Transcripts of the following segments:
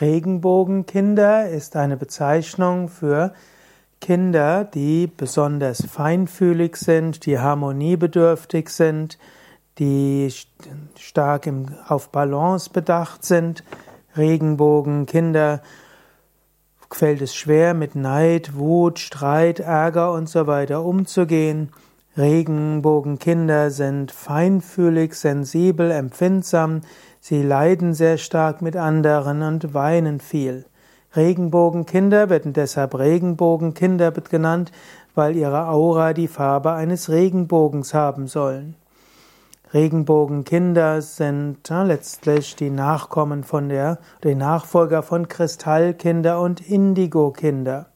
Regenbogenkinder ist eine Bezeichnung für Kinder, die besonders feinfühlig sind, die harmoniebedürftig sind, die stark im, auf Balance bedacht sind. Regenbogenkinder fällt es schwer, mit Neid, Wut, Streit, Ärger und so weiter umzugehen. Regenbogenkinder sind feinfühlig, sensibel, empfindsam, sie leiden sehr stark mit anderen und weinen viel. Regenbogenkinder werden deshalb Regenbogenkinder genannt, weil ihre Aura die Farbe eines Regenbogens haben sollen. Regenbogenkinder sind ja, letztlich die Nachkommen von der, die Nachfolger von Kristallkinder und Indigo-Kinder.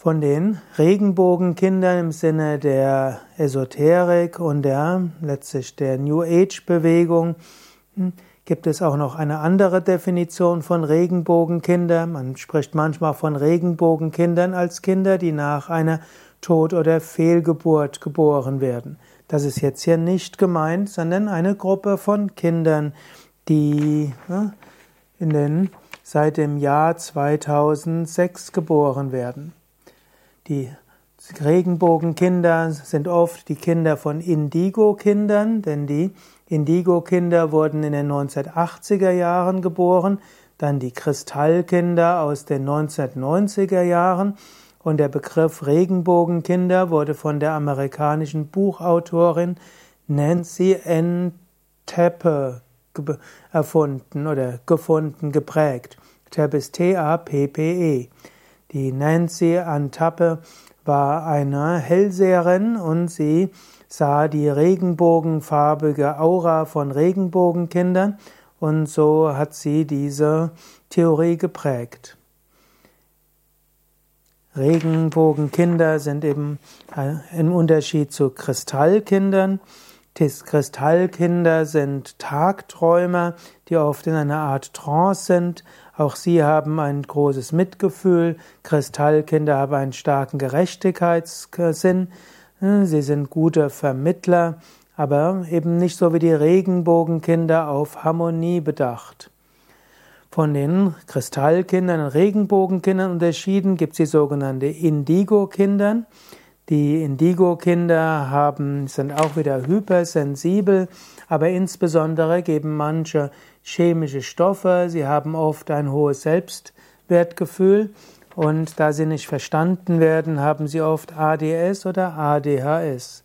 Von den Regenbogenkindern im Sinne der Esoterik und der letztlich der New Age Bewegung hm, gibt es auch noch eine andere Definition von Regenbogenkindern. Man spricht manchmal von Regenbogenkindern als Kinder, die nach einer Tod- oder Fehlgeburt geboren werden. Das ist jetzt hier nicht gemeint, sondern eine Gruppe von Kindern, die in den, seit dem Jahr 2006 geboren werden. Die Regenbogenkinder sind oft die Kinder von Indigo-Kindern, denn die Indigo-Kinder wurden in den 1980er Jahren geboren, dann die Kristallkinder aus den 1990er Jahren und der Begriff Regenbogenkinder wurde von der amerikanischen Buchautorin Nancy N. Teppe erfunden oder gefunden, geprägt. Teppe ist T-A-P-P-E. Die Nancy Antappe war eine Hellseherin und sie sah die regenbogenfarbige Aura von Regenbogenkindern und so hat sie diese Theorie geprägt. Regenbogenkinder sind eben im Unterschied zu Kristallkindern. Kristallkinder sind Tagträumer, die oft in einer Art Trance sind. Auch sie haben ein großes Mitgefühl. Kristallkinder haben einen starken Gerechtigkeitssinn. Sie sind gute Vermittler, aber eben nicht so wie die Regenbogenkinder auf Harmonie bedacht. Von den Kristallkindern und Regenbogenkindern unterschieden gibt es die sogenannte Indigo-Kindern. Die Indigo-Kinder haben, sind auch wieder hypersensibel, aber insbesondere geben manche chemische Stoffe, sie haben oft ein hohes Selbstwertgefühl und da sie nicht verstanden werden, haben sie oft ADS oder ADHS.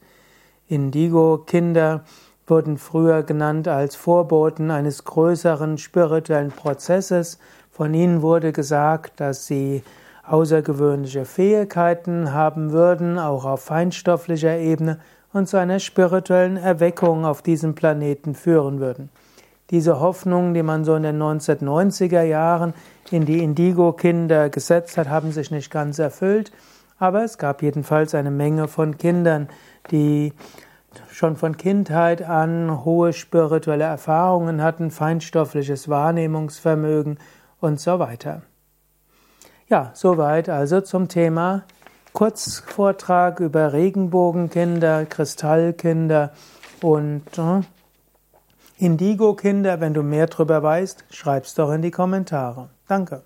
Indigo-Kinder wurden früher genannt als Vorboten eines größeren spirituellen Prozesses. Von ihnen wurde gesagt, dass sie außergewöhnliche Fähigkeiten haben würden, auch auf feinstofflicher Ebene und zu einer spirituellen Erweckung auf diesem Planeten führen würden. Diese Hoffnungen, die man so in den 1990er Jahren in die Indigo-Kinder gesetzt hat, haben sich nicht ganz erfüllt, aber es gab jedenfalls eine Menge von Kindern, die schon von Kindheit an hohe spirituelle Erfahrungen hatten, feinstoffliches Wahrnehmungsvermögen und so weiter. Ja, soweit also zum Thema Kurzvortrag über Regenbogenkinder, Kristallkinder und äh, Indigo-Kinder. Wenn du mehr darüber weißt, schreib's doch in die Kommentare. Danke.